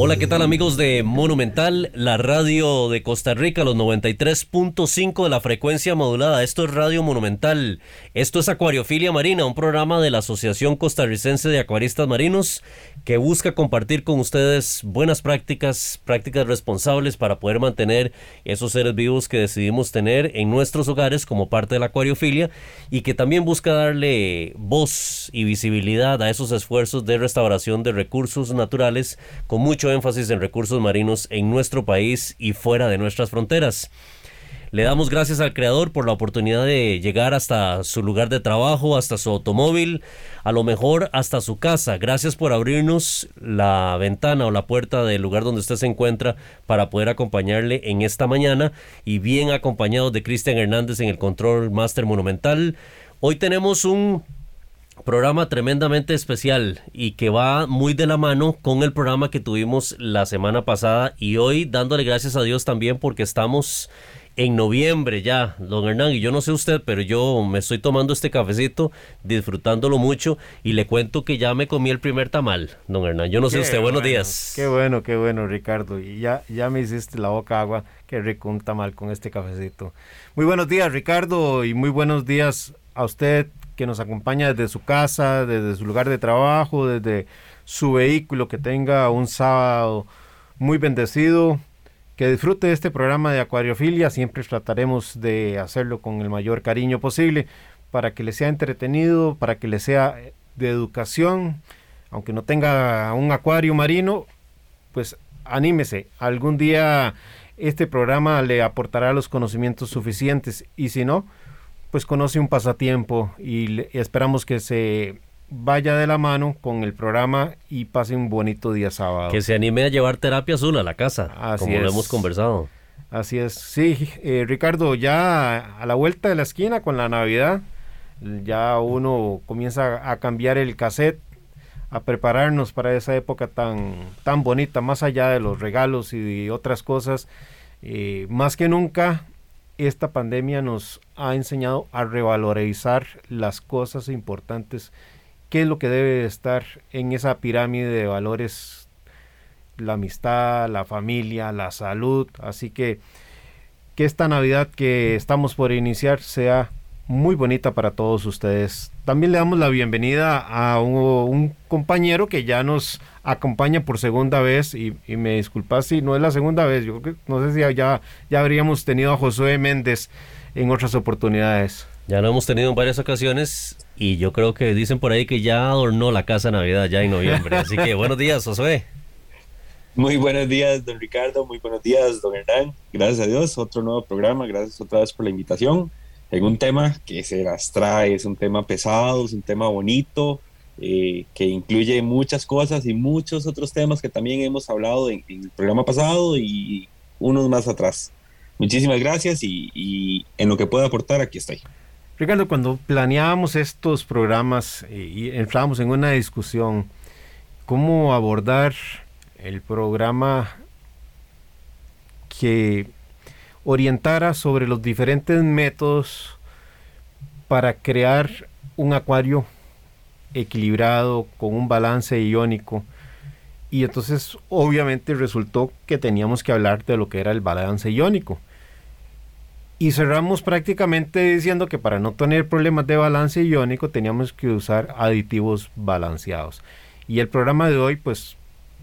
Hola, ¿qué tal amigos de Monumental, la radio de Costa Rica, los 93.5 de la frecuencia modulada? Esto es Radio Monumental. Esto es Acuariofilia Marina, un programa de la Asociación Costarricense de Acuaristas Marinos que busca compartir con ustedes buenas prácticas, prácticas responsables para poder mantener esos seres vivos que decidimos tener en nuestros hogares como parte de la acuariofilia y que también busca darle voz y visibilidad a esos esfuerzos de restauración de recursos naturales con mucho énfasis en recursos marinos en nuestro país y fuera de nuestras fronteras. Le damos gracias al creador por la oportunidad de llegar hasta su lugar de trabajo, hasta su automóvil, a lo mejor hasta su casa. Gracias por abrirnos la ventana o la puerta del lugar donde usted se encuentra para poder acompañarle en esta mañana y bien acompañado de Cristian Hernández en el Control Master Monumental. Hoy tenemos un programa tremendamente especial y que va muy de la mano con el programa que tuvimos la semana pasada y hoy dándole gracias a Dios también porque estamos en noviembre ya, don Hernán, y yo no sé usted, pero yo me estoy tomando este cafecito, disfrutándolo mucho, y le cuento que ya me comí el primer tamal, don Hernán. Yo no sé usted, buenos días. Qué bueno, qué bueno, Ricardo. Y ya, ya me hiciste la boca agua, qué rico un tamal con este cafecito. Muy buenos días, Ricardo, y muy buenos días a usted que nos acompaña desde su casa, desde su lugar de trabajo, desde su vehículo, que tenga un sábado muy bendecido que disfrute de este programa de acuariofilia. Siempre trataremos de hacerlo con el mayor cariño posible para que le sea entretenido, para que le sea de educación. Aunque no tenga un acuario marino, pues anímese. Algún día este programa le aportará los conocimientos suficientes y si no, pues conoce un pasatiempo y, esperamos que se vaya de la mano con el programa y pase un bonito día sábado. Que se anime a llevar terapia azul a la casa, como lo hemos conversado. Así es, sí, eh, Ricardo, ya a la vuelta de la esquina con la Navidad, ya uno comienza a cambiar el cassette, a prepararnos para esa época tan, tan bonita, más allá de los regalos y otras cosas. Eh, más que nunca, esta pandemia nos ha enseñado a revalorizar las cosas importantes qué es lo que debe estar en esa pirámide de valores, la amistad, la familia, la salud. Así que que esta Navidad que estamos por iniciar sea muy bonita para todos ustedes. También le damos la bienvenida a un, compañero que ya nos acompaña por segunda vez y, me disculpas si no es la segunda vez, yo no sé si ya, ya habríamos tenido a Josué Méndez en otras oportunidades. Ya lo hemos tenido en varias ocasiones y yo creo que dicen por ahí que ya adornó la casa Navidad ya en noviembre. Así que buenos días, Josué. Muy buenos días, don Ricardo. Muy buenos días, don Hernán. Gracias a Dios, otro nuevo programa. Gracias otra vez por la invitación. En un tema que se las trae, es un tema pesado, es un tema bonito, eh, que incluye muchas cosas y muchos otros temas que también hemos hablado en, el programa pasado y unos más atrás. Muchísimas gracias y, y en lo que pueda aportar, aquí estoy. Ricardo, cuando planeábamos estos programas eh, y entrábamos en una discusión, ¿cómo abordar el programa que orientara sobre los diferentes métodos para crear un acuario equilibrado con un balance iónico? Y entonces obviamente resultó que teníamos que hablar de lo que era el balance iónico. Y cerramos prácticamente diciendo que para no tener problemas de balance iónico teníamos que usar aditivos balanceados. Y el programa de hoy pues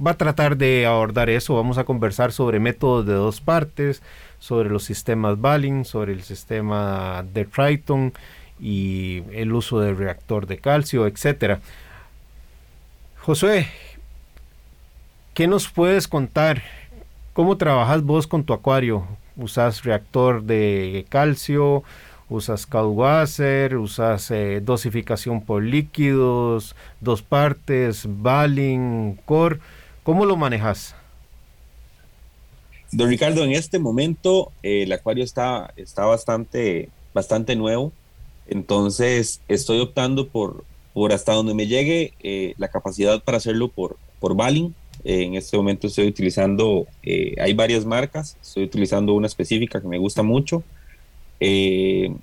va a tratar de abordar eso. Vamos a conversar sobre métodos de dos partes, sobre los sistemas Balin, sobre el sistema de Triton y el uso del reactor de calcio, etcétera. Josué, ¿qué nos puedes contar? ¿Cómo trabajas vos con tu acuario? usas reactor de calcio, usas Calwasser, usas eh, dosificación por líquidos, dos partes, Balin, Core. ¿Cómo lo manejas? Don Ricardo, en este momento eh, el acuario está, está bastante, bastante nuevo, entonces estoy optando por, por hasta donde me llegue eh, la capacidad para hacerlo por, por Balin. en este momento estoy utilizando, hay varias marcas, estoy utilizando una específica que me gusta mucho eh,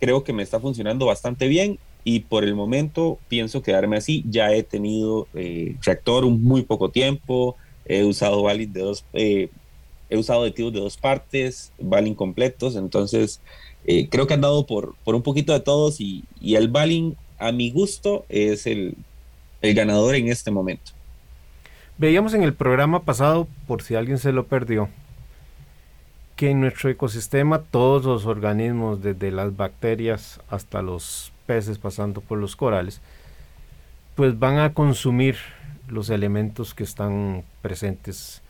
creo que me está funcionando bastante bien y por el momento pienso quedarme así. Ya he tenido eh, reactor un muy poco tiempo, he usado Balin de dos, eh, he usado aditivos de dos partes, Balin completos, entonces creo que han dado por, un poquito de todos y, el Balin a mi gusto es el, el ganador en este momento. Veíamos en el programa pasado, por si alguien se lo perdió, que en nuestro ecosistema todos los organismos, desde las bacterias hasta los peces pasando por los corales, pues van a consumir los elementos que están presentes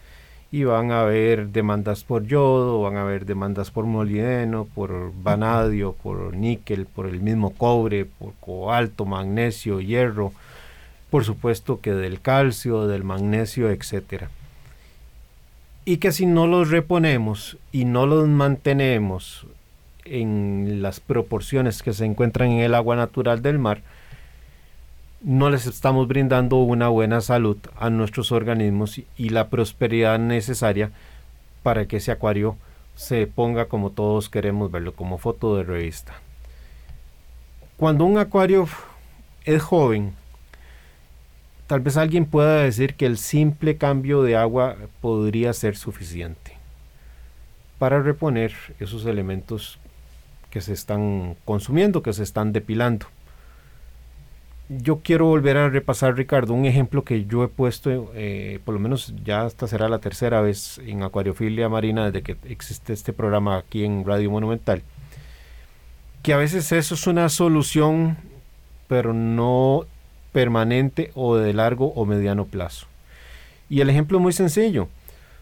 y van a haber demandas por yodo, van a haber demandas por molibdeno, por vanadio, por níquel, por el mismo cobre, por cobalto, magnesio, hierro, por supuesto que del calcio, del magnesio, etcétera. Y que si no los reponemos y no los mantenemos en las proporciones que se encuentran en el agua natural del mar, no les estamos brindando una buena salud a nuestros organismos y la prosperidad necesaria para que ese acuario se ponga como todos queremos verlo, como foto de revista. Cuando un acuario es joven, Tal vez alguien pueda decir que el simple cambio de agua podría ser suficiente para reponer esos elementos que se están consumiendo, que se están depilando. Yo quiero volver a repasar, Ricardo, un ejemplo que yo he puesto, eh, por lo menos ya esta será la tercera vez en Acuariofilia Marina desde que existe este programa aquí en Radio Monumental, que a veces eso es una solución, pero no permanente o de largo o mediano plazo. Y el ejemplo es muy sencillo.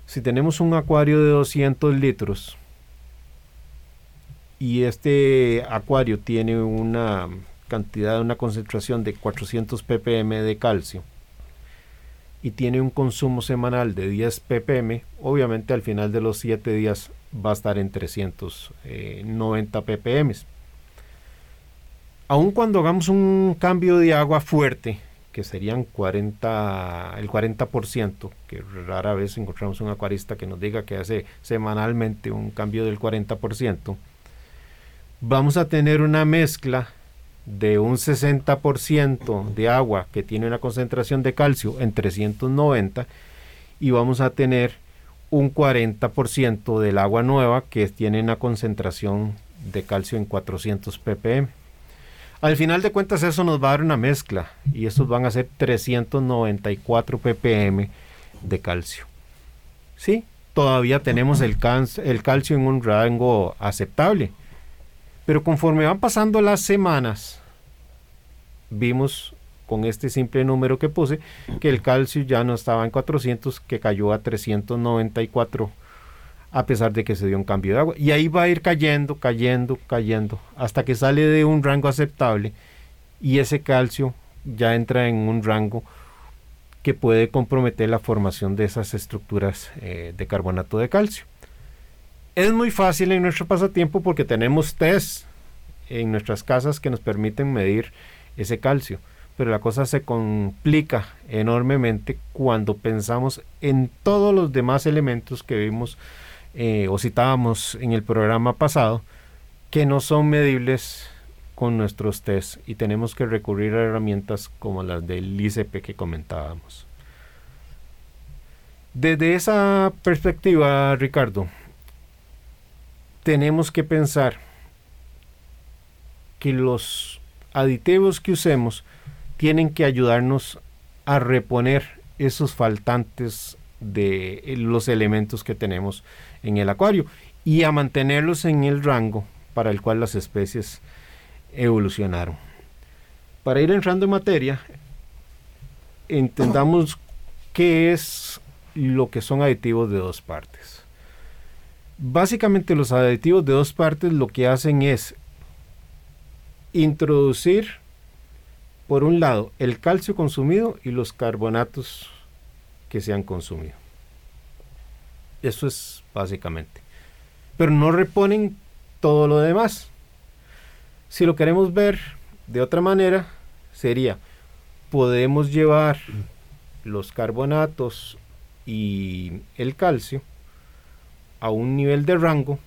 Si tenemos un acuario de 200 litros y este acuario tiene una cantidad, una concentración de 400 ppm de calcio y tiene un consumo semanal de 10 ppm, obviamente al final de los 7 días va a estar en 390 ppm. Aun cuando hagamos un cambio de agua fuerte, que serían 40, el 40%, que rara vez encontramos un acuarista que nos diga que hace semanalmente un cambio del 40%, vamos a tener una mezcla de un 60% de agua que tiene una concentración de calcio en 390 y vamos a tener un 40% del agua nueva que tiene una concentración de calcio en 400 ppm. Al final de cuentas eso nos va a dar una mezcla y estos van a ser 394 ppm de calcio. Sí, todavía tenemos el, el calcio en un rango aceptable, pero conforme van pasando las semanas, vimos con este simple número que puse que el calcio ya no estaba en 400, que cayó a 394 a pesar de que se dio un cambio de agua. Y ahí va a ir cayendo, cayendo, cayendo, hasta que sale de un rango aceptable y ese calcio ya entra en un rango que puede comprometer la formación de esas estructuras eh, de carbonato de calcio. Es muy fácil en nuestro pasatiempo porque tenemos test en nuestras casas que nos permiten medir ese calcio, pero la cosa se complica enormemente cuando pensamos en todos los demás elementos que vimos eh, o citábamos en el programa pasado, que no son medibles con nuestros test y tenemos que recurrir a herramientas como las del ICP que comentábamos. Desde esa perspectiva, Ricardo, tenemos que pensar que los aditivos que usemos tienen que ayudarnos a reponer esos faltantes de los elementos que tenemos en el acuario y a mantenerlos en el rango para el cual las especies evolucionaron. Para ir entrando en materia, entendamos qué es lo que son aditivos de dos partes. Básicamente los aditivos de dos partes lo que hacen es introducir, por un lado, el calcio consumido y los carbonatos que se han consumido. Eso es básicamente. Pero no reponen todo lo demás. Si lo queremos ver de otra manera, sería, podemos llevar los carbonatos y el calcio a un nivel de rango,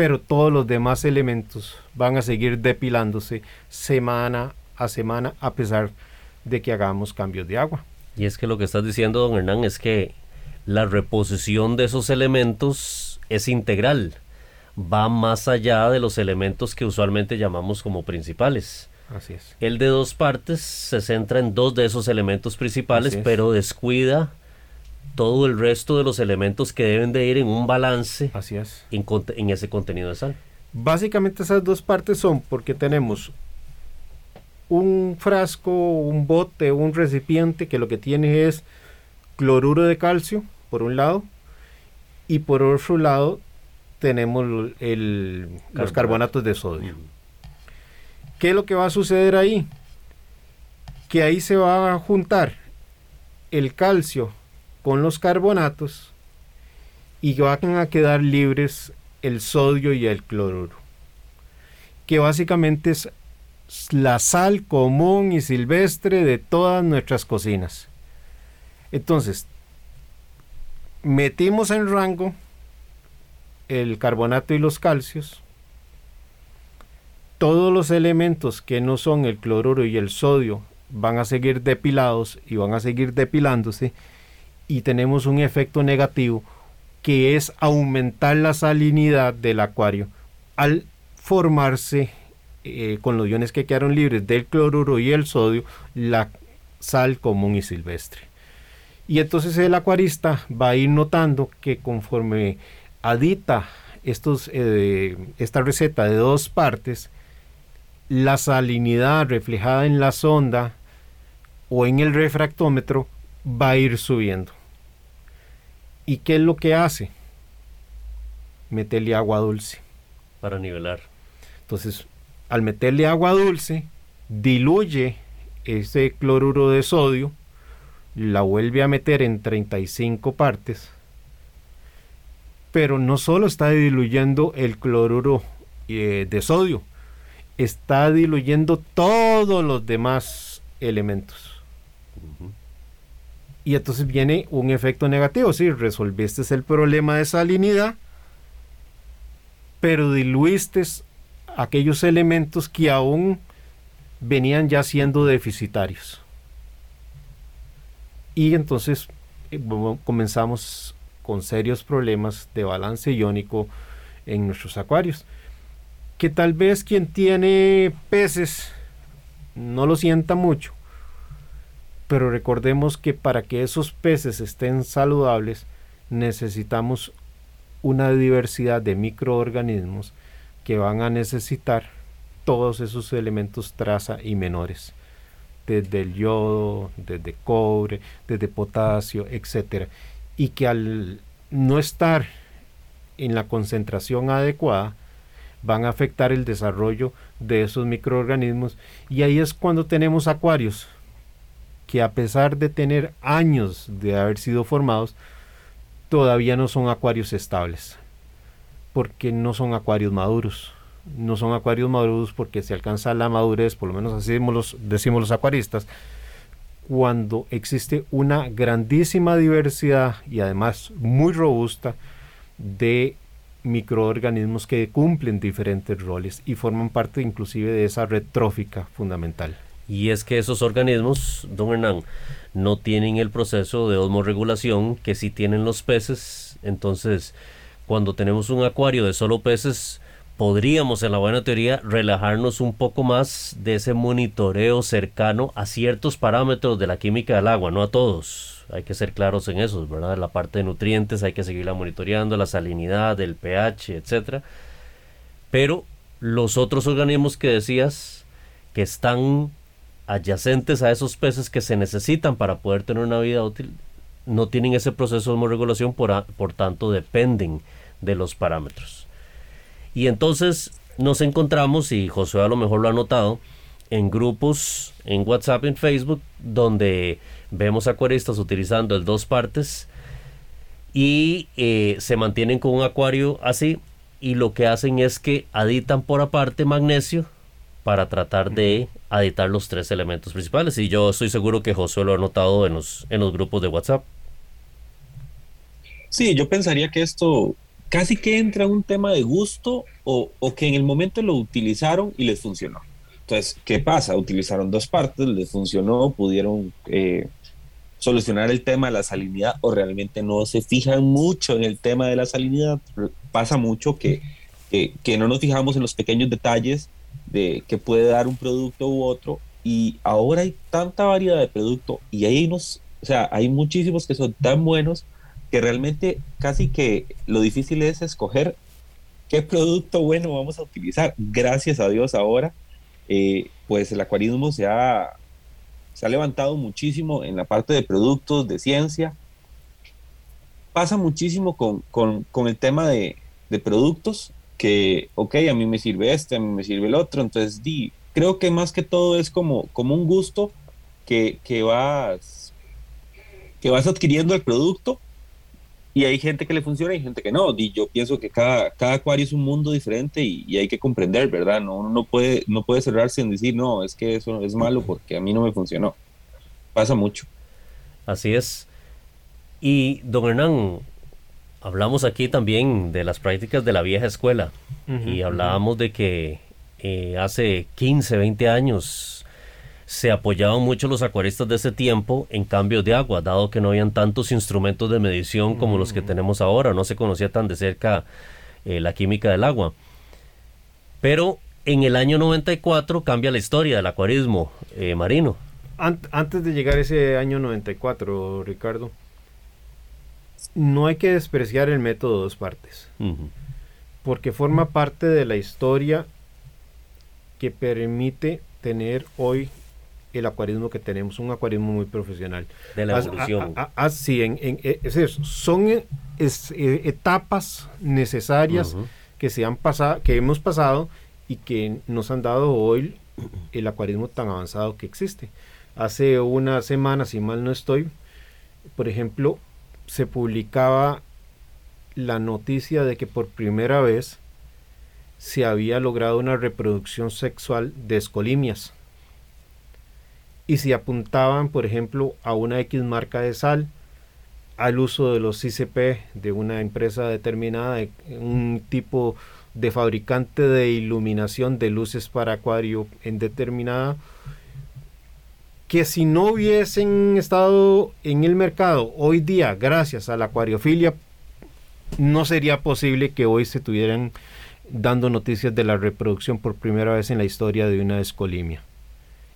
pero todos los demás elementos van a seguir depilándose semana a semana a pesar de que hagamos cambios de agua. Y es que lo que estás diciendo, don Hernán, es que la reposición de esos elementos es integral, va más allá de los elementos que usualmente llamamos como principales. Así es. El de dos partes se centra en dos de esos elementos principales, pero descuida todo el resto de los elementos que deben de ir en un balance Así es. En, ese contenido de sal. Básicamente esas dos partes son porque tenemos un frasco, un bote, un recipiente que lo que tiene es cloruro de calcio, por un lado, y por otro lado tenemos los carbonatos de sodio. ¿Qué es lo que va a suceder ahí? Que ahí se va a juntar el calcio con los carbonatos y van a quedar libres el sodio y el cloruro, que básicamente es la sal común y silvestre de todas nuestras cocinas. Entonces, metimos en rango el carbonato y los calcios, todos los elementos que no son el cloruro y el sodio van a seguir depilados y van a seguir depilándose y tenemos un efecto negativo que es aumentar la salinidad del acuario al formarse eh, con los iones que quedaron libres del cloruro y el sodio la sal común y silvestre. Y entonces el acuarista va a ir notando que conforme adita estos, eh, esta receta de dos partes, la salinidad reflejada en la sonda o en el refractómetro va a ir subiendo. ¿Y qué es lo que hace? Meterle agua dulce. Para nivelar. Entonces, al meterle agua dulce, diluye ese cloruro de sodio la vuelve a meter en 35 partes, pero no solo está diluyendo el cloruro eh, de sodio, está diluyendo todos los demás elementos. Y entonces viene un efecto negativo, si resolviste el problema de salinidad, pero diluiste aquellos elementos que aún venían ya siendo deficitarios y entonces eh, comenzamos con serios problemas de balance iónico en nuestros acuarios. Que tal vez quien tiene peces no lo sienta mucho, pero recordemos que para que esos peces estén saludables necesitamos una diversidad de microorganismos que van a necesitar todos esos elementos traza y menores desde el yodo, desde cobre, desde potasio, etcétera, y que al no estar en la concentración adecuada van a afectar el desarrollo de esos microorganismos y ahí es cuando tenemos acuarios que a pesar de tener años de haber sido formados todavía no son acuarios estables porque no son acuarios maduros no son acuarios maduros porque se alcanza la madurez, por lo menos así decimos los, decimos acuaristas, cuando existe una grandísima diversidad y además muy robusta de microorganismos que cumplen diferentes roles y forman parte inclusive de esa red trófica fundamental. Y es que esos organismos, don Hernán, no tienen el proceso de osmorregulación que sí tienen los peces. Entonces, cuando tenemos un acuario de solo peces, podríamos en la buena teoría relajarnos un poco más de ese monitoreo cercano a ciertos parámetros de la química del agua, no a todos. Hay que ser claros en eso, ¿verdad? La parte de nutrientes hay que seguirla monitoreando, la salinidad, el pH, etcétera. Pero los otros organismos que decías que están adyacentes a esos peces que se necesitan para poder tener una vida útil, no tienen ese proceso de homorregulación, por, por tanto dependen de los parámetros. Y entonces nos encontramos, y Josué a lo mejor lo ha notado, en grupos en WhatsApp, en Facebook, donde vemos acuaristas utilizando el dos partes y eh, se mantienen con un acuario así y lo que hacen es que aditan por aparte magnesio para tratar de aditar los tres elementos principales y yo estoy seguro que Josué lo ha notado en los, en los grupos de WhatsApp. Sí, yo pensaría que esto casi que entra un tema de gusto o, o que en el momento lo utilizaron y les funcionó. Entonces, ¿qué pasa? Utilizaron dos partes, les funcionó, pudieron eh, solucionar el tema de la salinidad o realmente no se fijan mucho en el tema de la salinidad. Pasa mucho que, que, no nos fijamos en los pequeños detalles de que puede dar un producto u otro y ahora hay tanta variedad de producto y hay unos, o sea, hay muchísimos que son tan buenos que realmente casi que lo difícil es escoger qué producto bueno vamos a utilizar. Gracias a Dios ahora eh, pues el acuarismo se ha, se ha levantado muchísimo en la parte de productos, de ciencia. Pasa muchísimo con, con, el tema de, de, productos, que, ok, a mí me sirve este, a mí me sirve el otro, entonces di, creo que más que todo es como, como un gusto que, que, vas, que vas adquiriendo el producto y hay gente que le funciona y gente que no. Y yo pienso que cada, cada acuario es un mundo diferente y, hay que comprender, ¿verdad? No, uno no puede, no puede cerrarse en decir, no, es que eso es malo porque a mí no me funcionó. Pasa mucho. Así es. Y don Hernán, hablamos aquí también de las prácticas de la vieja escuela y hablábamos de que eh, hace 15, 20 años se apoyaban mucho los acuaristas de ese tiempo en cambios de agua, dado que no habían tantos instrumentos de medición como los que mm. tenemos ahora, no se conocía tan de cerca eh, la química del agua. Pero en el año 94 cambia la historia del acuarismo eh, marino. antes de llegar ese año 94, Ricardo, no hay que despreciar el método dos partes, porque forma parte de la historia que permite tener hoy el acuarismo que tenemos, un acuarismo muy profesional. De la evolución. Así, en, eh, son eh, etapas necesarias que, se han pasado, que hemos pasado y que nos han dado hoy el acuarismo tan avanzado que existe. Hace una semana, si mal no estoy, por ejemplo, se publicaba la noticia de que por primera vez se había logrado una reproducción sexual de escolimias. Y si apuntaban, por ejemplo, a una X marca de sal, al uso de los ICP de una empresa determinada, un tipo de fabricante de iluminación de luces para acuario en determinada, que si no hubiesen estado en el mercado hoy día, gracias a la acuariofilia, no sería posible que hoy se estuvieran dando noticias de la reproducción por primera vez en la historia de una escolimia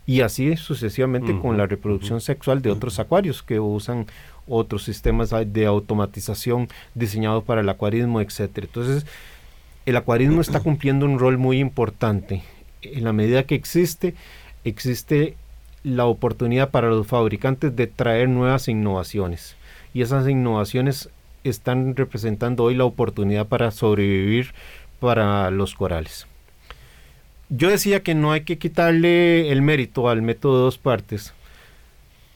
y así sucesivamente con la reproducción sexual de otros acuarios que usan otros sistemas de automatización diseñados para el acuarismo, etcétera. Entonces, el acuarismo está cumpliendo un rol muy importante. En la medida que existe, existe la oportunidad para los fabricantes de traer nuevas innovaciones. Y esas innovaciones están representando hoy la oportunidad para sobrevivir para los corales yo decía que no hay que quitarle el mérito al método de dos partes,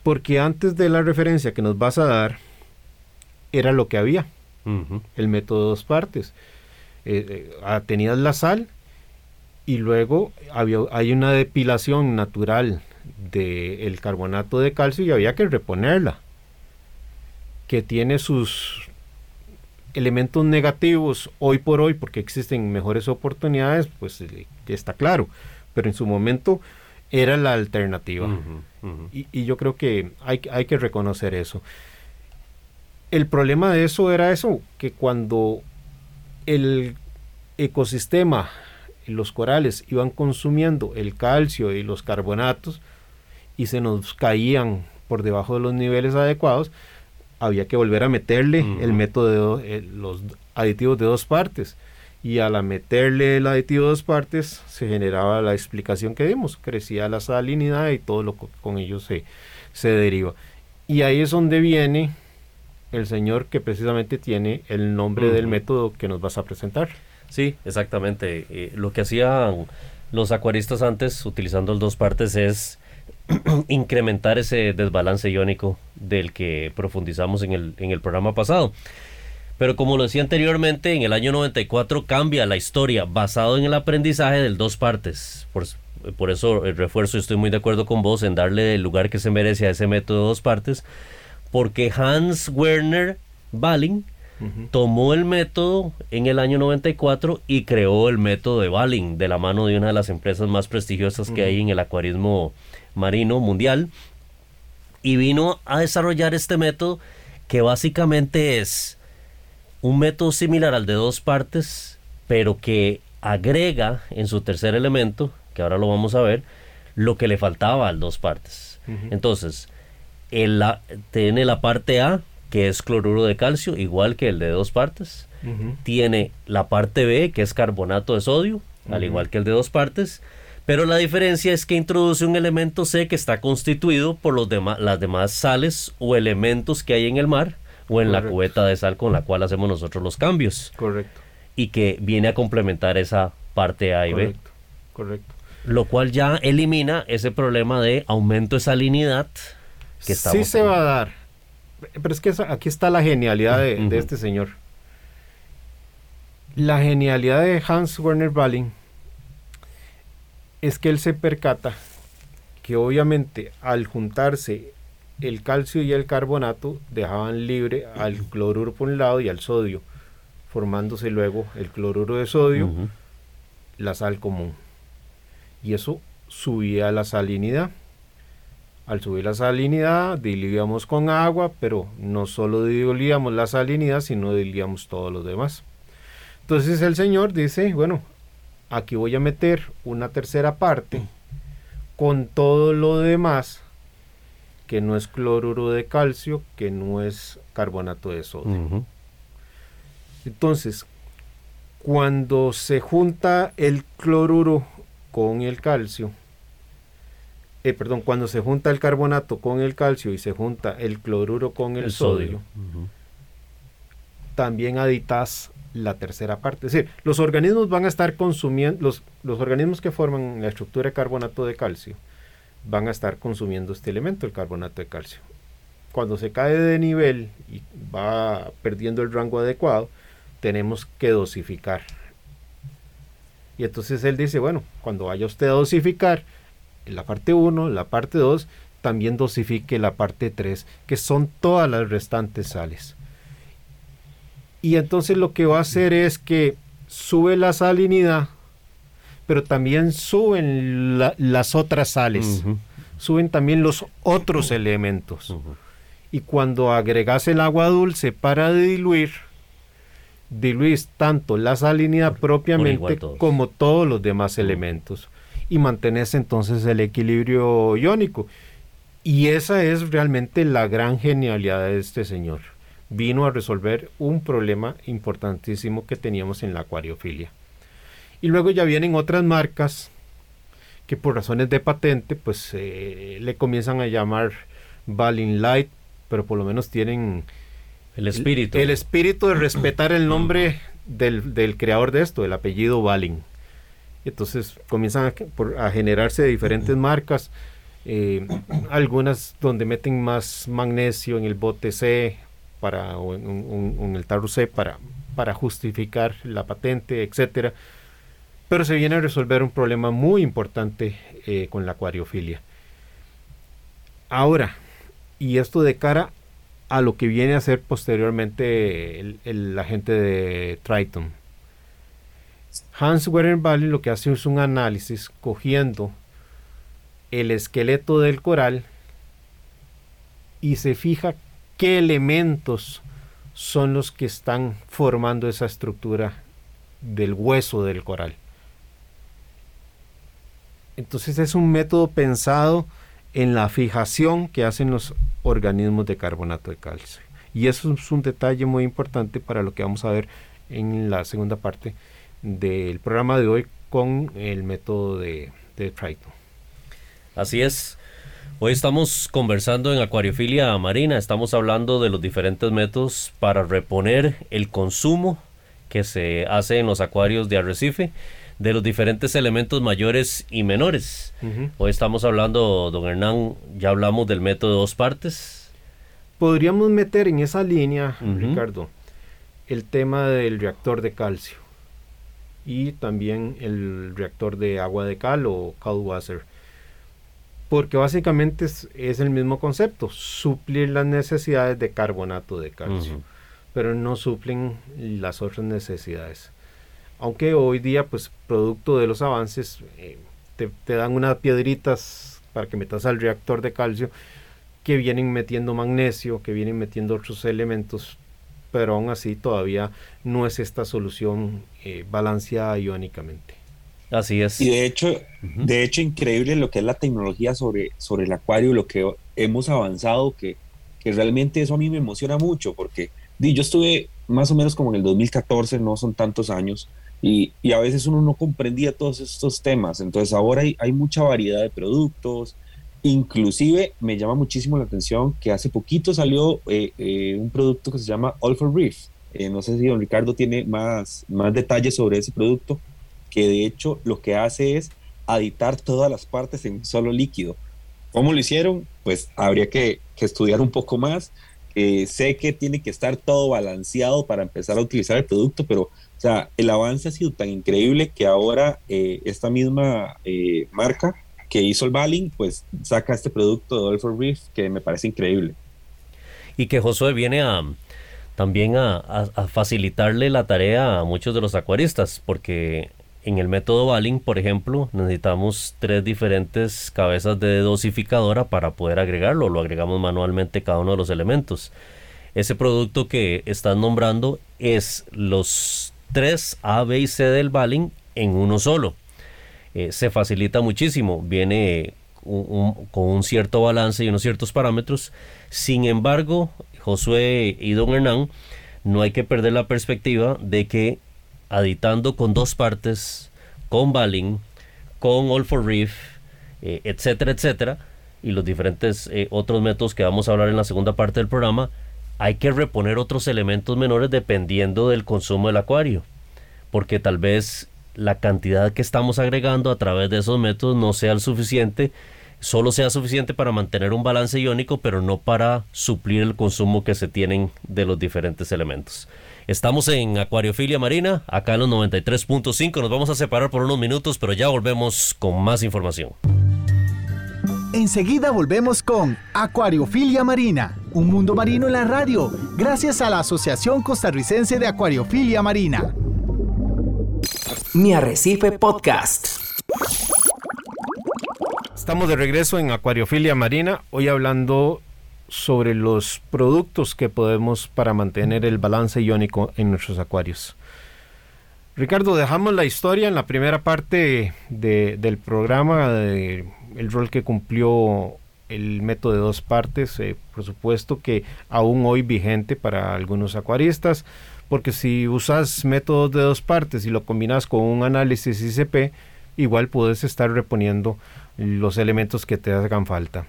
porque antes de la referencia que nos vas a dar, era lo que había, el método de dos partes. Eh, eh, ah, tenías la sal y luego había, hay una depilación natural del carbonato de calcio y había que reponerla, que tiene sus elementos negativos hoy por hoy, porque existen mejores oportunidades, pues eh, está claro, pero en su momento era la alternativa. Y, yo creo que hay, hay que reconocer eso. El problema de eso era eso, que cuando el ecosistema, los corales iban consumiendo el calcio y los carbonatos y se nos caían por debajo de los niveles adecuados, había que volver a meterle el método de los aditivos de dos partes. Y al meterle el aditivo de dos partes, se generaba la explicación que dimos. Crecía la salinidad y todo lo que con ello se, se deriva. Y ahí es donde viene el señor que precisamente tiene el nombre del método que nos vas a presentar. Sí, exactamente. Eh, lo que hacían los acuaristas antes, utilizando el dos partes, es incrementar ese desbalance iónico del que profundizamos en el, en el programa pasado. Pero como lo decía anteriormente, en el año 94 cambia la historia basado en el aprendizaje del dos partes. Por, por eso el refuerzo, estoy muy de acuerdo con vos en darle el lugar que se merece a ese método de dos partes, porque Hans Werner Balling tomó el método en el año 94 y creó el método de Balling de la mano de una de las empresas más prestigiosas que hay en el acuarismo marino mundial y vino a desarrollar este método que básicamente es un método similar al de dos partes, pero que agrega en su tercer elemento, que ahora lo vamos a ver, lo que le faltaba al dos partes. Entonces, el, la, tiene la parte A, que es cloruro de calcio, igual que el de dos partes. Tiene la parte B, que es carbonato de sodio, al igual que el de dos partes. Pero la diferencia es que introduce un elemento C que está constituido por los las demás sales o elementos que hay en el mar o en la cubeta de sal con la cual hacemos nosotros los cambios. Correcto. Y que viene a complementar esa parte A y B. Correcto. Lo cual ya elimina ese problema de aumento de salinidad que Sí se va a dar. Pero es que aquí está la genialidad de, este señor. La genialidad de Hans Werner Balling es que él se percata que obviamente al juntarse el calcio y el carbonato dejaban libre al cloruro por un lado y al sodio, formándose luego el cloruro de sodio, la sal común. Y eso subía la salinidad. Al subir la salinidad, diluíamos con agua, pero no solo diluíamos la salinidad, sino diluíamos todo lo demás. Entonces el Señor dice, bueno, aquí voy a meter una tercera parte con todo lo demás que no es cloruro de calcio, que no es carbonato de sodio. Entonces, cuando se junta el cloruro con el calcio, eh, perdón, cuando se junta el carbonato con el calcio y se junta el cloruro con el, sodio, también aditas la tercera parte. Es decir, los organismos van a estar consumiendo, los, los organismos que forman la estructura de carbonato de calcio, van a estar consumiendo este elemento, el carbonato de calcio. Cuando se cae de nivel y va perdiendo el rango adecuado, tenemos que dosificar. Y entonces él dice, bueno, cuando vaya usted a dosificar la parte 1, la parte 2, también dosifique la parte 3, que son todas las restantes sales. Y entonces lo que va a hacer es que sube la salinidad pero también suben las otras sales, suben también los otros elementos. Y cuando agregas el agua dulce para diluir, diluís tanto la salinidad propiamente como todos los demás elementos. Y mantenés entonces el equilibrio iónico. Y esa es realmente la gran genialidad de este señor. Vino a resolver un problema importantísimo que teníamos en la acuariofilia. Y luego ya vienen otras marcas que por razones de patente pues eh, le comienzan a llamar Balin Light, pero por lo menos tienen el espíritu. El, espíritu de respetar el nombre del, creador de esto, el apellido Balin. Entonces comienzan a, generarse diferentes marcas, eh, algunas donde meten más magnesio en el bote C para, en, el tarro C para, para justificar la patente, etcétera pero se viene a resolver un problema muy importante eh, con la acuariofilia. Ahora, y esto de cara a lo que viene a ser posteriormente el, agente de Triton. Hans Werner Valley lo que hace es un análisis cogiendo el esqueleto del coral y se fija qué elementos son los que están formando esa estructura del hueso del coral. Entonces es un método pensado en la fijación que hacen los organismos de carbonato de calcio. Y eso es un detalle muy importante para lo que vamos a ver en la segunda parte del programa de hoy con el método de, de Triton. Así es. Hoy estamos conversando en acuariofilia marina, estamos hablando de los diferentes métodos para reponer el consumo que se hace en los acuarios de arrecife de los diferentes elementos mayores y menores. Hoy estamos hablando, don Hernán, ya hablamos del método de dos partes. Podríamos meter en esa línea, Ricardo, el tema del reactor de calcio y también el reactor de agua de cal o water porque básicamente es, el mismo concepto, suplir las necesidades de carbonato de calcio, pero no suplen las otras necesidades. Aunque hoy día, pues, producto de los avances, eh, te, te, dan unas piedritas para que metas al reactor de calcio que vienen metiendo magnesio, que vienen metiendo otros elementos, pero aún así todavía no es esta solución eh, balanceada iónicamente. Así es. Y de hecho, de hecho, increíble lo que es la tecnología sobre, sobre el acuario, lo que hemos avanzado, que, que realmente eso a mí me emociona mucho, porque di, yo estuve más o menos como en el 2014, no son tantos años, y, y, a veces uno no comprendía todos estos temas. Entonces ahora hay, hay mucha variedad de productos. Inclusive me llama muchísimo la atención que hace poquito salió eh, eh, un producto que se llama All for Reef. Eh, no sé si don Ricardo tiene más, más detalles sobre ese producto, de hecho lo que hace es aditar todas las partes en un solo líquido. ¿Cómo lo hicieron? Pues habría que, estudiar un poco más. sé que tiene que estar todo balanceado para empezar a utilizar el producto, pero el avance ha sido tan increíble que ahora eh, esta misma eh, marca que hizo el Balin, pues saca este producto de for Reef que me parece increíble. Y que Josué viene a, también a, facilitarle la tarea a muchos de los acuaristas, porque en el método Balin, por ejemplo, necesitamos tres diferentes cabezas de dosificadora para poder agregarlo. Lo agregamos manualmente cada uno de los elementos. Ese producto que están nombrando es los tres A, B y C del Balin en uno solo. Eh, se facilita muchísimo, viene con un cierto balance y unos ciertos parámetros. Sin embargo, Josué y Don Hernán, no hay que perder la perspectiva de que aditando con dos partes, con Balin, con All for Reef, eh, etcétera, etcétera, y los diferentes eh, otros métodos que vamos a hablar en la segunda parte del programa, hay que reponer otros elementos menores dependiendo del consumo del acuario, porque tal vez la cantidad que estamos agregando a través de esos métodos no sea el suficiente, solo sea suficiente para mantener un balance iónico, pero no para suplir el consumo que se tienen de los diferentes elementos. Estamos en Acuariofilia Marina, acá en los 93.5, nos vamos a separar por unos minutos, pero ya volvemos con más información. Enseguida volvemos con Acuariofilia Marina, un mundo marino en la radio, gracias a la Asociación Costarricense de Acuariofilia Marina. Mi Arrecife Podcast. Estamos de regreso en Acuariofilia Marina, hoy hablando sobre los productos que podemos para mantener el balance iónico en nuestros acuarios. Ricardo, dejamos la historia en la primera parte del programa de el rol que cumplió el método de dos partes, eh, por supuesto que aún hoy vigente para algunos acuaristas, porque si usas métodos de dos partes y lo combinas con un análisis ICP, igual puedes estar reponiendo los elementos que te hagan falta.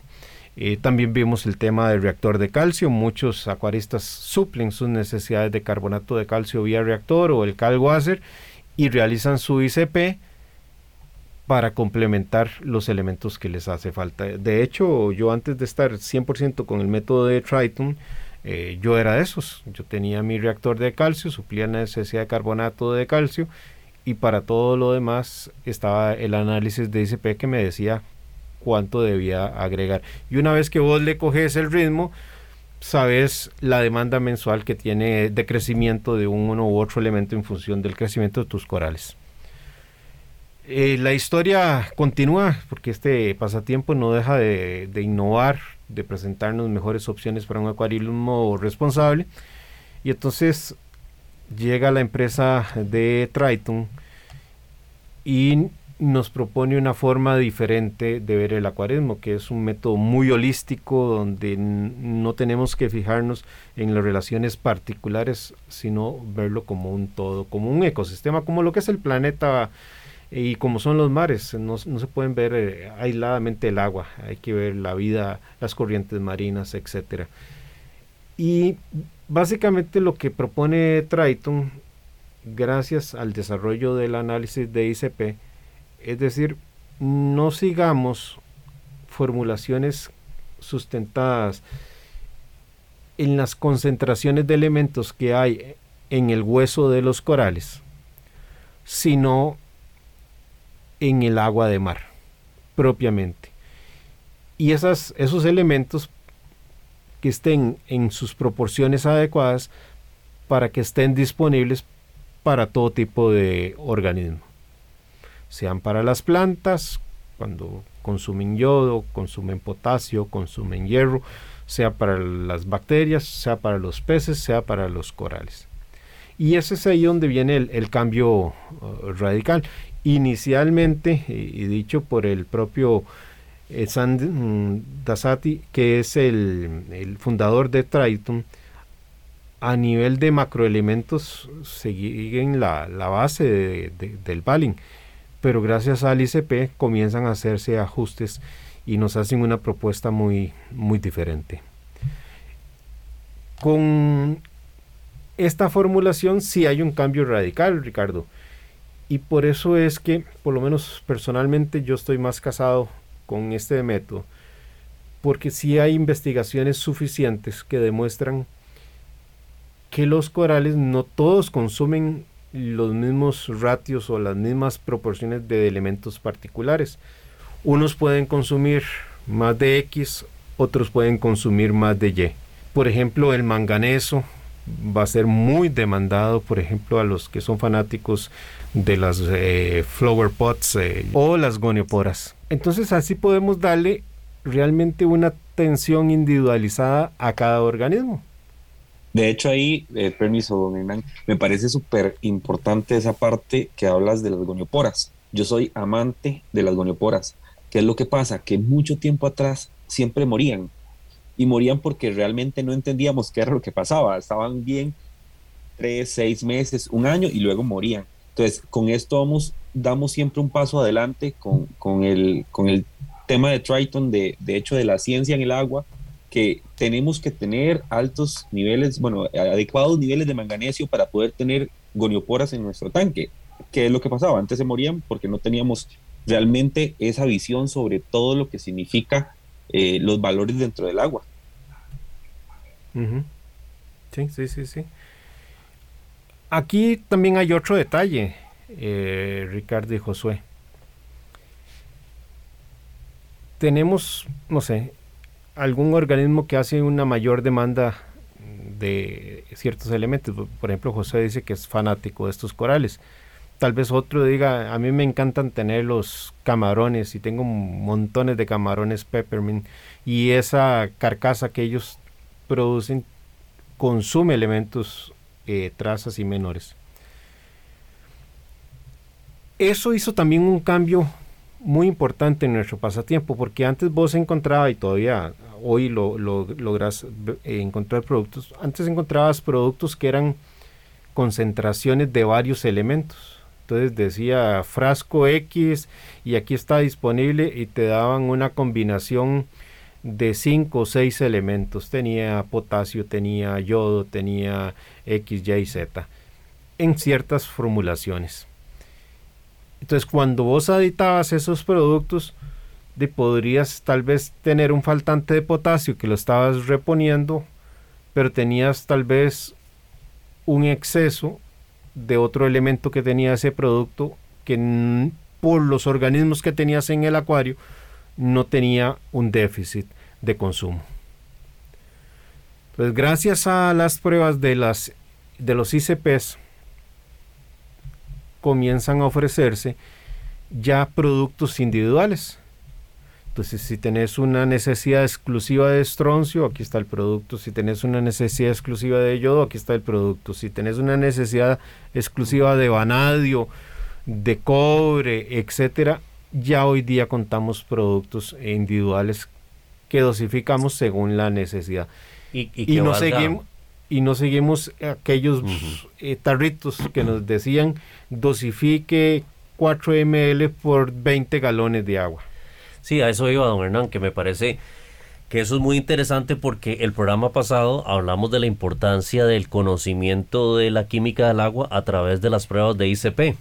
Eh, también vimos el tema del reactor de calcio. Muchos acuaristas suplen sus necesidades de carbonato de calcio vía reactor o el calwaser y realizan su ICP para complementar los elementos que les hace falta. De hecho, yo antes de estar 100% con el método de Triton, eh, yo era de esos. Yo tenía mi reactor de calcio, suplía la necesidad de carbonato de calcio y para todo lo demás estaba el análisis de ICP que me decía cuánto debía agregar. Y una vez que vos le coges el ritmo, sabes la demanda mensual que tiene de crecimiento de uno u otro elemento en función del crecimiento de tus corales. Eh, la historia continúa porque este pasatiempo no deja de, innovar, de presentarnos mejores opciones para un acuarismo responsable. Y entonces llega la empresa de Triton y nos propone una forma diferente de ver el acuarismo, que es un método muy holístico donde no tenemos que fijarnos en las relaciones particulares, sino verlo como un todo, como un ecosistema, como lo que es el planeta y como son los mares, no, se pueden ver eh, aisladamente el agua, hay que ver la vida, las corrientes marinas, etcétera. Y básicamente lo que propone Triton gracias al desarrollo del análisis de ICP, es decir, no sigamos formulaciones sustentadas en las concentraciones de elementos que hay en el hueso de los corales, sino en el agua de mar propiamente. Y esos elementos que estén en sus proporciones adecuadas para que estén disponibles para todo tipo de organismo. Sean para las plantas, cuando consumen yodo, consumen potasio, consumen hierro, sea para las bacterias, sea para los peces, sea para los corales. Y ese es ahí donde viene el, cambio uh, radical. Inicialmente, y, dicho por el propio eh, Sand mm, Dasati, que es el, fundador de Triton, a nivel de macroelementos siguen la, la base del Balin, pero gracias al ICP comienzan a hacerse ajustes y nos hacen una propuesta muy, muy diferente. Con esta formulación sí hay un cambio radical, Ricardo. Y por eso es que, por lo menos personalmente, yo estoy más casado con este método. Porque sí hay investigaciones suficientes que demuestran que los corales no todos consumen los mismos ratios o las mismas proporciones de elementos particulares. Unos pueden consumir más de X, otros pueden consumir más de Y. Por ejemplo, el manganeso va a ser muy demandado, por ejemplo, a los que son fanáticos de las eh, flower pots eh, o las gonioporas. Entonces así podemos darle realmente una atención individualizada a cada organismo. De hecho ahí, eh, permiso, don Hernán, me parece súper importante esa parte que hablas de las gonioporas. Yo soy amante de las gonioporas. ¿Qué es lo que pasa? Que mucho tiempo atrás siempre morían y morían porque realmente no entendíamos qué era lo que pasaba. Estaban bien tres, seis meses, un año y luego morían. Entonces, con esto damos siempre un paso adelante con, el, tema de Triton, de hecho de la ciencia en el agua, que tenemos que tener altos niveles, bueno, adecuados niveles de manganesio para poder tener gonioporas en nuestro tanque. ¿Qué es lo que pasaba? Antes se morían porque no teníamos realmente esa visión sobre todo lo que significa eh, los valores dentro del agua. Sí, sí, sí, sí. Aquí también hay otro detalle, eh, Ricardo y Josué. Tenemos, no sé, algún organismo que hace una mayor demanda de ciertos elementos. Por ejemplo, José dice que es fanático de estos corales. Tal vez otro diga, a mí me encantan tener los camarones y tengo montones de camarones peppermint y esa carcasa que ellos producen consume elementos eh, trazas y menores. Eso hizo también un cambio muy importante en nuestro pasatiempo, porque antes vos encontrabas, y todavía hoy lo, logras eh, encontrar productos, antes encontrabas productos que eran concentraciones de varios elementos. Entonces decía frasco X y aquí está disponible y te daban una combinación de cinco o seis elementos. Tenía potasio, tenía yodo, tenía X, Y, Z en ciertas formulaciones. Entonces cuando vos aditabas esos productos, podrías tal vez tener un faltante de potasio que lo estabas reponiendo, pero tenías tal vez un exceso de otro elemento que tenía ese producto que por los organismos que tenías en el acuario no tenía un déficit de consumo. Pues gracias a las pruebas de, las, de los ICPs comienzan a ofrecerse ya productos individuales. Entonces, si tenés una necesidad exclusiva de estroncio, aquí está el producto. Si tenés una necesidad exclusiva de yodo, aquí está el producto. Si tenés una necesidad exclusiva de vanadio, de cobre, etcétera, ya hoy día contamos productos individuales que dosificamos según la necesidad. Y, no, seguimos, y no seguimos aquellos eh, tarritos que nos decían dosifique 4 ml por 20 galones de agua. Sí, a eso iba, don Hernán, que me parece que eso es muy interesante porque el programa pasado hablamos de la importancia del conocimiento de la química del agua a través de las pruebas de ICP.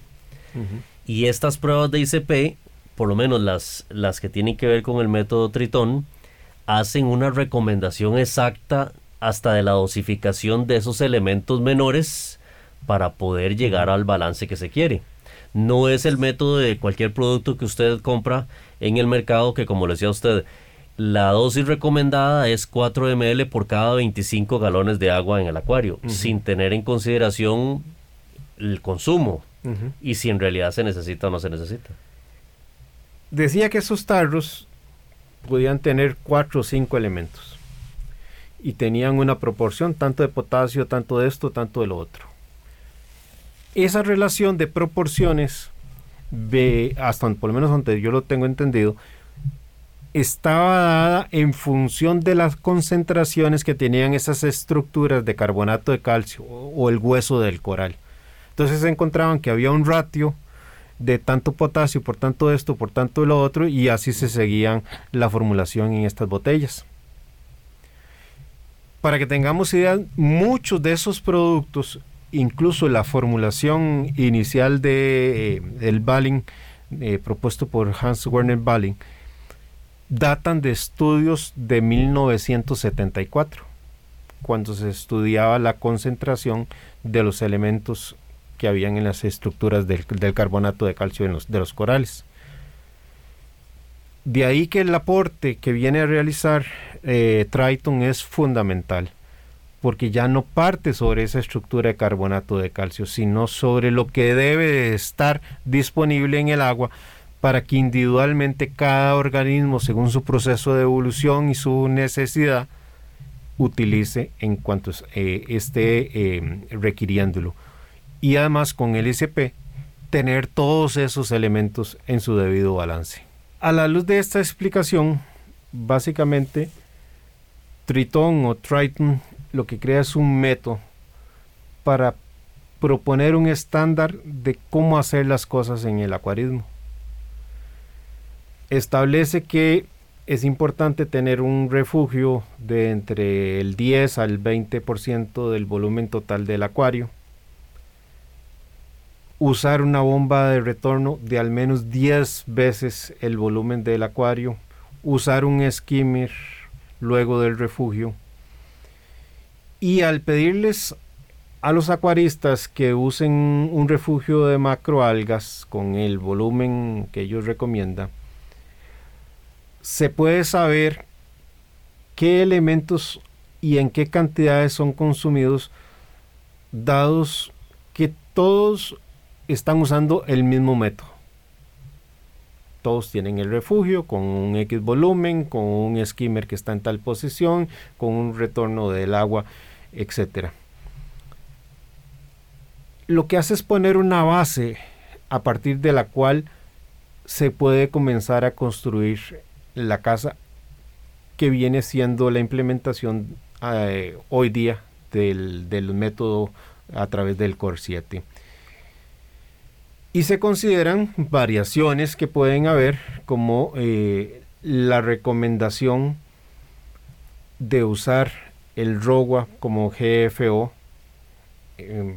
Y estas pruebas de ICP, por lo menos las, las que tienen que ver con el método Tritón, hacen una recomendación exacta hasta de la dosificación de esos elementos menores para poder llegar al balance que se quiere. No es el método de cualquier producto que usted compra en el mercado que como le decía usted, la dosis recomendada es 4 ml por cada 25 galones de agua en el acuario, sin tener en consideración el consumo y si en realidad se necesita o no se necesita. Decía que esos tarros podían tener 4 o 5 elementos y tenían una proporción tanto de potasio, tanto de esto, tanto de lo otro. Esa relación de proporciones, hasta por lo menos donde yo lo tengo entendido, estaba dada en función de las concentraciones que tenían esas estructuras de carbonato de calcio o, el hueso del coral. Entonces se encontraban que había un ratio de tanto potasio por tanto esto, por tanto lo otro, y así se seguían la formulación en estas botellas. Para que tengamos idea, muchos de esos productos, incluso la formulación inicial de, eh, del Balling, eh, propuesto por Hans Werner Balling, datan de estudios de 1974, cuando se estudiaba la concentración de los elementos que habían en las estructuras del, carbonato de calcio los, de los corales. De ahí que el aporte que viene a realizar eh, Triton es fundamental, porque ya no parte sobre esa estructura de carbonato de calcio, sino sobre lo que debe estar disponible en el agua para que individualmente cada organismo, según su proceso de evolución y su necesidad, utilice en cuanto eh, esté eh, requiriéndolo. Y además con el ICP, tener todos esos elementos en su debido balance. A la luz de esta explicación, básicamente, Triton o Triton lo que crea es un método para proponer un estándar de cómo hacer las cosas en el acuarismo establece que es importante tener un refugio de entre el 10 al 20% del volumen total del acuario. Usar una bomba de retorno de al menos 10 veces el volumen del acuario. Usar un skimmer luego del refugio. Y al pedirles a los acuaristas que usen un refugio de macroalgas con el volumen que ellos recomiendan, se puede saber qué elementos y en qué cantidades son consumidos, dados que todos están usando el mismo método. Todos tienen el refugio con un X volumen, con un skimmer que está en tal posición, con un retorno del agua, etc. Lo que hace es poner una base a partir de la cual se puede comenzar a construir la casa que viene siendo la implementación eh, hoy día del, método a través del Core 7. Y se consideran variaciones que pueden haber como eh, la recomendación de usar el ROGUA como GFO, em,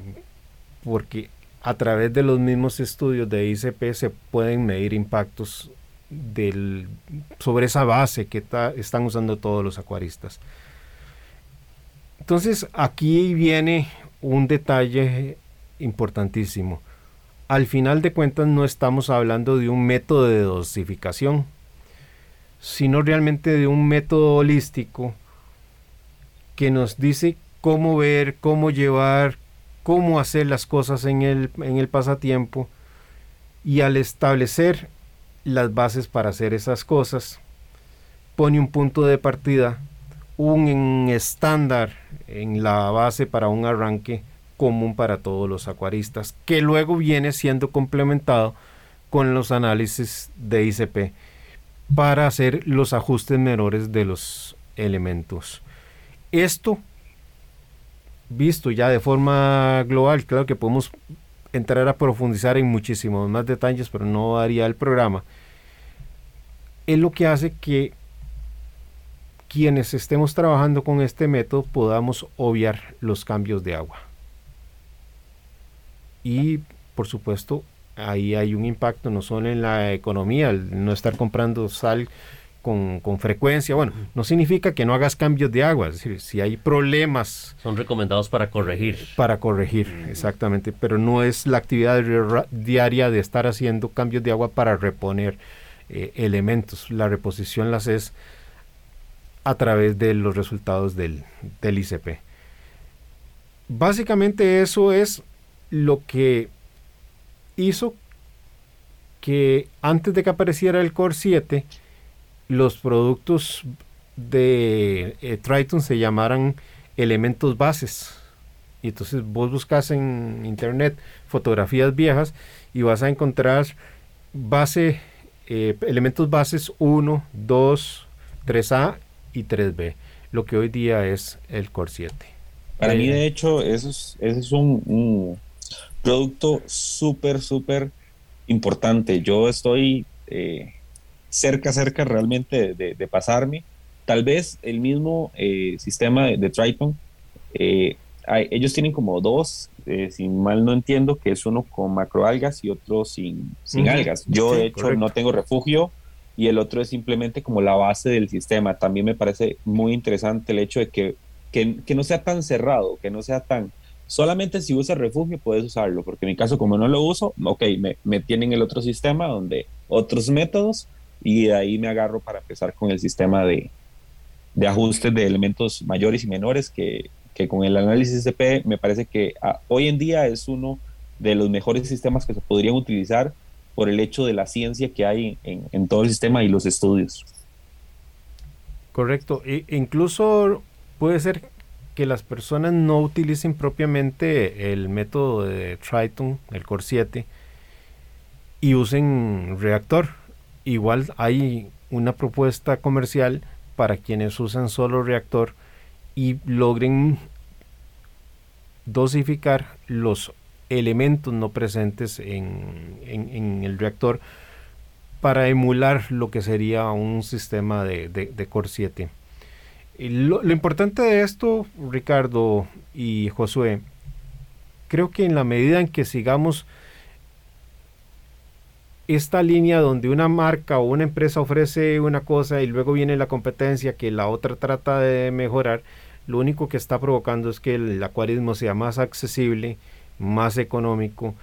porque a través de los mismos estudios de ICP se pueden medir impactos del, sobre esa base que están usando todos los acuaristas. Entonces aquí viene un detalle importantísimo. Al final de cuentas no estamos hablando de un método de dosificación, sino realmente de un método holístico que nos dice cómo ver, cómo llevar, cómo hacer las cosas en el, en el pasatiempo y al establecer las bases para hacer esas cosas, pone un punto de partida, un estándar en la base para un arranque común para todos los acuaristas, que luego viene siendo complementado con los análisis de ICP para hacer los ajustes menores de los elementos. Esto, visto ya de forma global, claro que podemos entrar a profundizar en muchísimos más detalles, pero no daría el programa, es lo que hace que, quienes estemos trabajando con este método podamos obviar los cambios de agua. Y por supuesto, ahí hay un impacto no solo en la economía, el no estar comprando sal con, frecuencia. Bueno, no significa que no hagas cambios de agua, es decir, si hay problemas... Son recomendados para corregir. Para corregir, exactamente, pero no es la actividad diaria de estar haciendo cambios de agua para reponer eh, elementos. La reposición las es a través de los resultados del, del ICP. Básicamente eso es lo que hizo que antes de que apareciera el Core 7, los productos de eh, Triton se llamaran elementos bases. Y entonces vos buscas en internet fotografías viejas y vas a encontrar base, eh, elementos bases 1, 2, 3A y 3B, lo que hoy día es el Core 7. Para mí, de hecho, eso es, es un, producto súper, súper importante. Yo estoy eh, cerca, cerca realmente de, pasarme. Tal vez el mismo eh, sistema de, Triton, eh, ellos tienen como dos, si mal no entiendo, que es uno con macroalgas y otro sin, sin algas. Yo, de hecho, no tengo refugio y el otro es simplemente como la base del sistema. También me parece muy interesante el hecho de que, que, no sea tan cerrado, que no sea tan... Solamente si usas refugio puedes usarlo, porque en mi caso como no lo uso, ok, me, me tienen el otro sistema donde otros métodos y de ahí me agarro para empezar con el sistema de, de ajustes de elementos mayores y menores que, que con el análisis CP me parece que ah, hoy en día es uno de los mejores sistemas que se podrían utilizar por el hecho de la ciencia que hay en, todo el sistema y los estudios. Correcto. E incluso puede ser que las personas no utilicen propiamente el método de Triton, el Core 7, y usen reactor. Igual hay una propuesta comercial para quienes usan solo reactor y logren dosificar los elementos no presentes en, el reactor para emular lo que sería un sistema de, Core 7. Lo, lo, importante de esto, Ricardo y Josué, creo que en la medida en que sigamos esta línea donde una marca o una empresa ofrece una cosa y luego viene la competencia que la otra trata de mejorar, lo único que está provocando es que el acuarismo sea más accesible, más económico,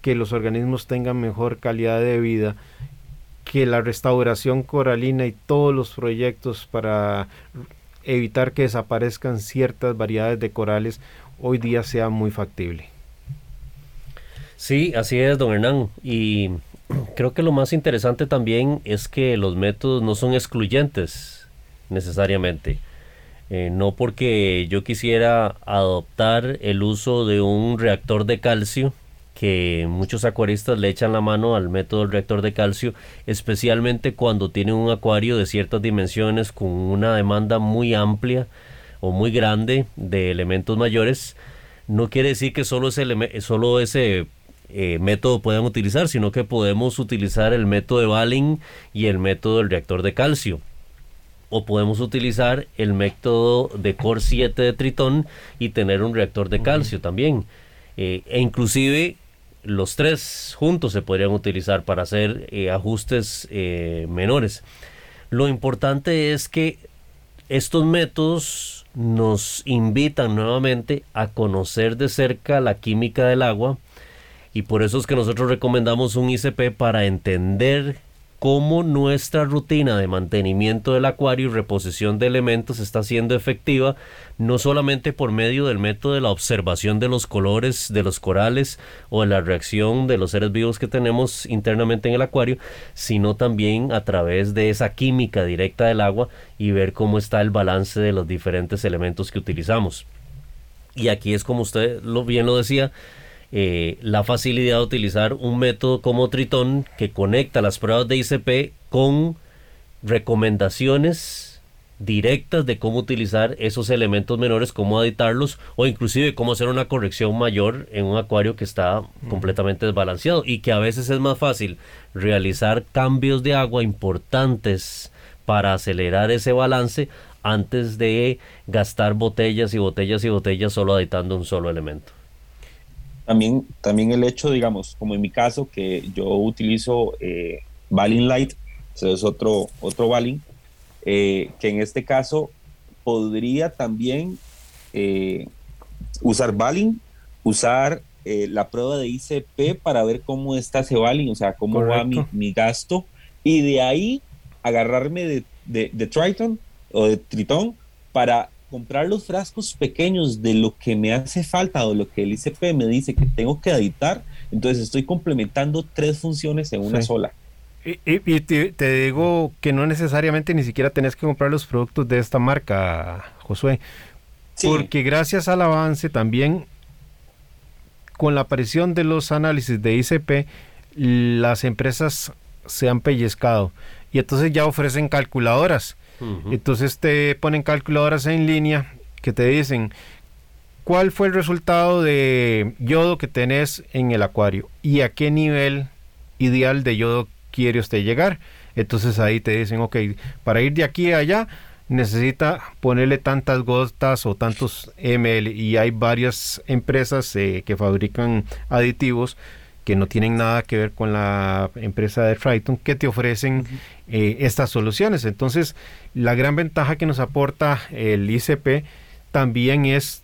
que los organismos tengan mejor calidad de vida, que la restauración coralina y todos los proyectos para evitar que desaparezcan ciertas variedades de corales hoy día sea muy factible. Sí, así es, don Hernán. Y creo que lo más interesante también es que los métodos no son excluyentes necesariamente. Eh, no porque yo quisiera adoptar el uso de un reactor de calcio, que muchos acuaristas le echan la mano al método del reactor de calcio, especialmente cuando tienen un acuario de ciertas dimensiones con una demanda muy amplia o muy grande de elementos mayores, no quiere decir que solo ese, solo ese eh, método puedan utilizar, sino que podemos utilizar el método de Balling y el método del reactor de calcio o podemos utilizar el método de Core 7 de Tritón y tener un reactor de calcio también. Eh, e inclusive los tres juntos se podrían utilizar para hacer eh, ajustes menores. Lo importante es que estos métodos nos invitan nuevamente a conocer de cerca la química del agua y por eso es que nosotros recomendamos un ICP para entender cómo nuestra rutina de mantenimiento del acuario y reposición de elementos está siendo efectiva, no solamente por medio del método de la observación de los colores de los corales o de la reacción de los seres vivos que tenemos internamente en el acuario, sino también a través de esa química directa del agua y ver cómo está el balance de los diferentes elementos que utilizamos. Y aquí es como usted lo bien lo decía, eh, la facilidad de utilizar un método como Tritón que conecta las pruebas de ICP con recomendaciones directas de cómo utilizar esos elementos menores, cómo editarlos o inclusive cómo hacer una corrección mayor en un acuario que está completamente desbalanceado y que a veces es más fácil realizar cambios de agua importantes para acelerar ese balance antes de gastar botellas y botellas y botellas solo editando un solo elemento. También, también el hecho, digamos, como en mi caso, que yo utilizo eh, Balin Light, es otro, otro Balin, eh, que en este caso podría también eh, usar Balin, usar eh, la prueba de ICP para ver cómo está ese Balin, o sea, cómo va mi, mi, gasto, y de ahí agarrarme de, de, de Triton o de Tritón para comprar los frascos pequeños de lo que me hace falta o lo que el ICP me dice que tengo que editar, entonces estoy complementando tres funciones en una Sí. sola. Y, te, te digo que no necesariamente ni siquiera tenés que comprar los productos de esta marca, Josué, Sí. porque gracias al avance también con la aparición de los análisis de ICP, las empresas se han pellizcado y entonces ya ofrecen calculadoras. Entonces te ponen calculadoras en línea que te dicen cuál fue el resultado de yodo que tenés en el acuario y a qué nivel ideal de yodo quiere usted llegar. Entonces ahí te dicen, ok, para ir de aquí a allá necesita ponerle tantas gotas o tantos ml y hay varias empresas eh, que fabrican aditivos que no tienen nada que ver con la empresa de Triton que te ofrecen eh, estas soluciones. Entonces, la gran ventaja que nos aporta el ICP también es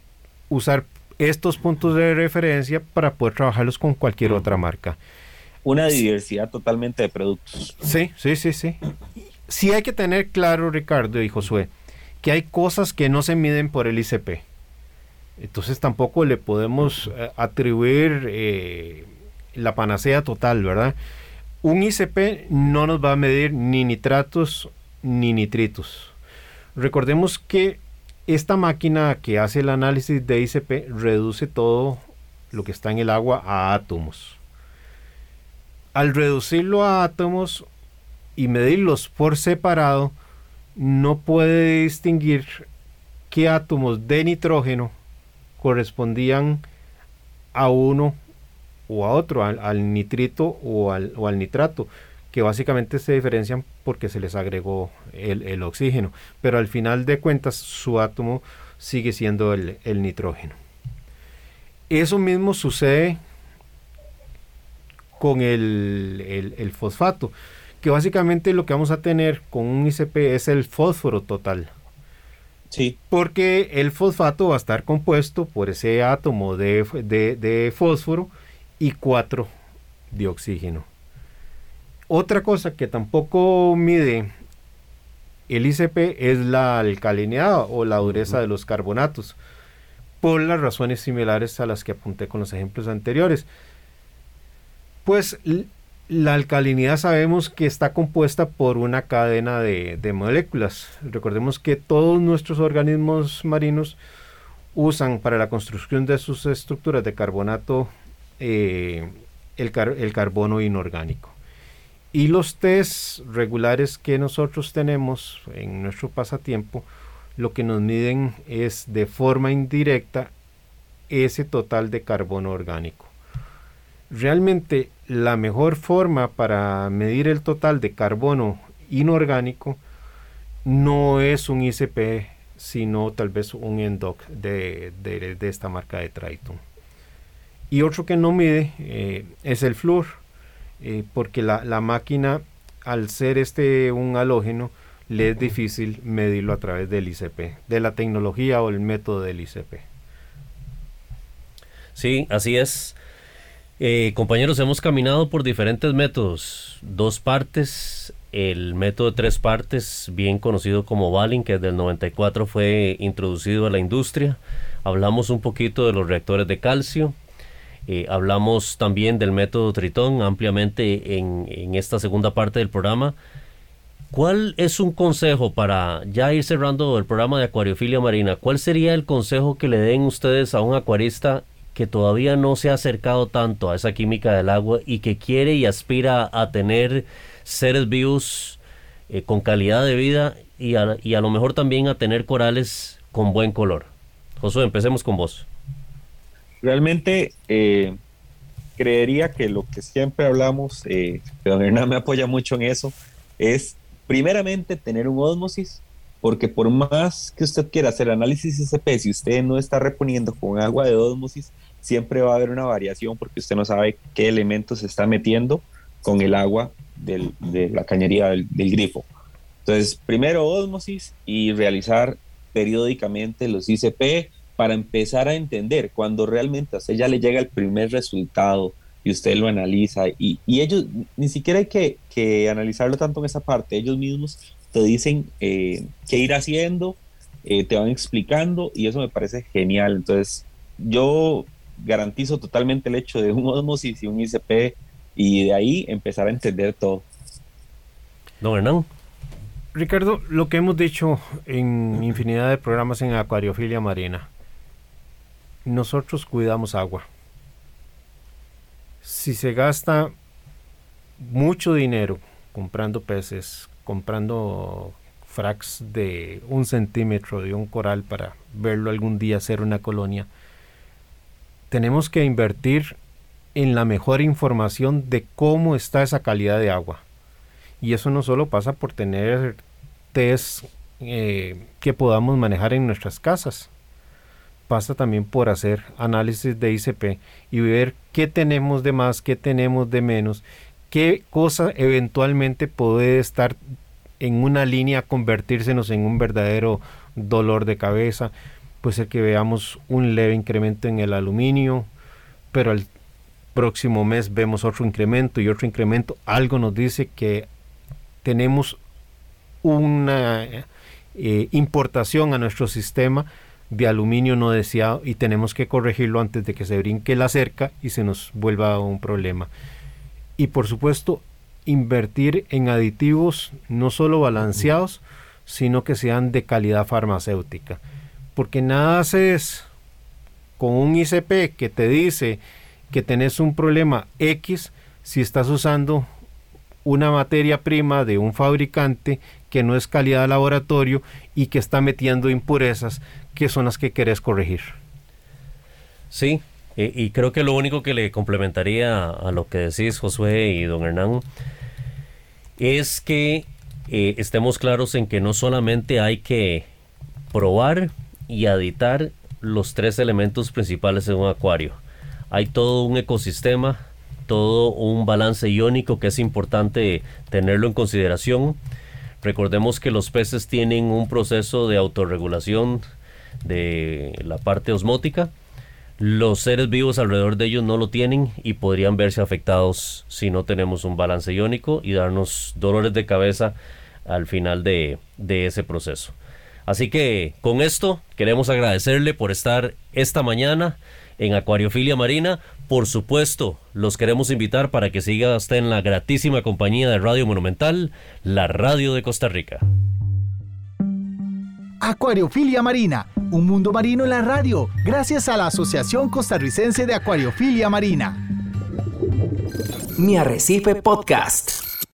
usar estos puntos de referencia para poder trabajarlos con cualquier otra marca. Una diversidad totalmente de productos. Sí, sí, sí, sí. Sí hay que tener claro, Ricardo y Josué, que hay cosas que no se miden por el ICP. Entonces tampoco le podemos eh, atribuir eh, la panacea total, ¿verdad? Un ICP no nos va a medir ni nitratos ni nitritos. Recordemos que esta máquina que hace el análisis de ICP reduce todo lo que está en el agua a átomos. Al reducirlo a átomos y medirlos por separado, no puede distinguir qué átomos de nitrógeno correspondían a uno o a otro, al, nitrito o al, o al nitrato, que básicamente se diferencian porque se les agregó el, el oxígeno, pero al final de cuentas su átomo sigue siendo el, el nitrógeno. Eso mismo sucede con el, el- el fosfato, que básicamente lo que vamos a tener con un ICP es el fósforo total. Sí, Porque el fosfato va a estar compuesto por ese átomo de, de- de fósforo y 4 de oxígeno. Otra cosa que tampoco mide el ICP es la alcalinidad o la dureza de los carbonatos, por las razones similares a las que apunté con los ejemplos anteriores. Pues la alcalinidad sabemos que está compuesta por una cadena de, de moléculas. Recordemos que todos nuestros organismos marinos usan para la construcción de sus estructuras de carbonato eh, el, car- el carbono inorgánico. Y los test regulares que nosotros tenemos en nuestro pasatiempo, lo que nos miden es de forma indirecta ese total de carbono orgánico. Realmente la mejor forma para medir el total de carbono inorgánico no es un ICP, sino tal vez un ENDOC de, de- de esta marca de Triton. Y otro que no mide eh, es el flúor, eh, porque la, la máquina, al ser este un halógeno, le es difícil medirlo a través del ICP, de la tecnología o el método del ICP. Sí, así es. Eh, compañeros, hemos caminado por diferentes métodos. Dos partes, el método de tres partes, bien conocido como Balin, que desde el 94 fue introducido a la industria. Hablamos un poquito de los reactores de calcio. Eh, hablamos también del método Tritón ampliamente en, esta segunda parte del programa. ¿Cuál es un consejo para ya ir cerrando el programa de acuariofilia marina? ¿Cuál sería el consejo que le den ustedes a un acuarista que todavía no se ha acercado tanto a esa química del agua y que quiere y aspira a tener seres vivos eh, con calidad de vida y a, y a lo mejor también a tener corales con buen color? Josué, empecemos con vos. Realmente eh, creería que lo que siempre hablamos, eh, don Hernán me apoya mucho en eso, es primeramente tener un ósmosis porque por más que usted quiera hacer análisis ICP, si usted no está reponiendo con agua de ósmosis, siempre va a haber una variación porque usted no sabe qué elementos se está metiendo con el agua de la cañería del, grifo. Entonces, primero ósmosis y realizar periódicamente los ICP para empezar a entender cuando realmente a usted ya le llega el primer resultado y usted lo analiza y, ellos, ni siquiera hay que, que, analizarlo tanto en esa parte, ellos mismos te dicen eh, qué ir haciendo, eh, te van explicando y eso me parece genial. Entonces, yo garantizo totalmente el hecho de un osmosis y un ICP y de ahí empezar a entender todo. Don Hernán. Ricardo, lo que hemos dicho en infinidad de programas en acuariofilia marina, nosotros cuidamos agua. Si se gasta mucho dinero comprando peces, comprando fracs de un centímetro de un coral para verlo algún día hacer una colonia, tenemos que invertir en la mejor información de cómo está esa calidad de agua. Y eso no solo pasa por tener test eh, que podamos manejar en nuestras casas, pasa también por hacer análisis de ICP y ver qué tenemos de más, qué tenemos de menos, qué cosa eventualmente puede estar en una línea, convertírsenos en un verdadero dolor de cabeza. Puede ser que veamos un leve incremento en el aluminio, pero al próximo mes vemos otro incremento y otro incremento. Algo nos dice que tenemos una eh, importación a nuestro sistema de aluminio no deseado y tenemos que corregirlo antes de que se brinque la cerca y se nos vuelva un problema. Y por supuesto, invertir en aditivos no solo balanceados, sino que sean de calidad farmacéutica. Porque nada haces con un ICP que te dice que tenés un problema X si estás usando una materia prima de un fabricante que no es calidad de laboratorio y que está metiendo impurezas que son las que querés corregir. Sí, y, creo que lo único que le complementaría a lo que decís Josué y don Hernán es que eh, estemos claros en que no solamente hay que probar y aditar los tres elementos principales en un acuario. Hay todo un ecosistema, todo un balance iónico que es importante tenerlo en consideración. Recordemos que los peces tienen un proceso de autorregulación de la parte osmótica. Los seres vivos alrededor de ellos no lo tienen y podrían verse afectados si no tenemos un balance iónico y darnos dolores de cabeza al final de, de ese proceso. Así que con esto queremos agradecerle por estar esta mañana en Acuariofilia Marina. Por supuesto, los queremos invitar para que siga usted en la gratísima compañía de Radio Monumental, la radio de Costa Rica. Acuariofilia Marina, un mundo marino en la radio, gracias a la Asociación Costarricense de Acuariofilia Marina. Mi Arrecife Podcast.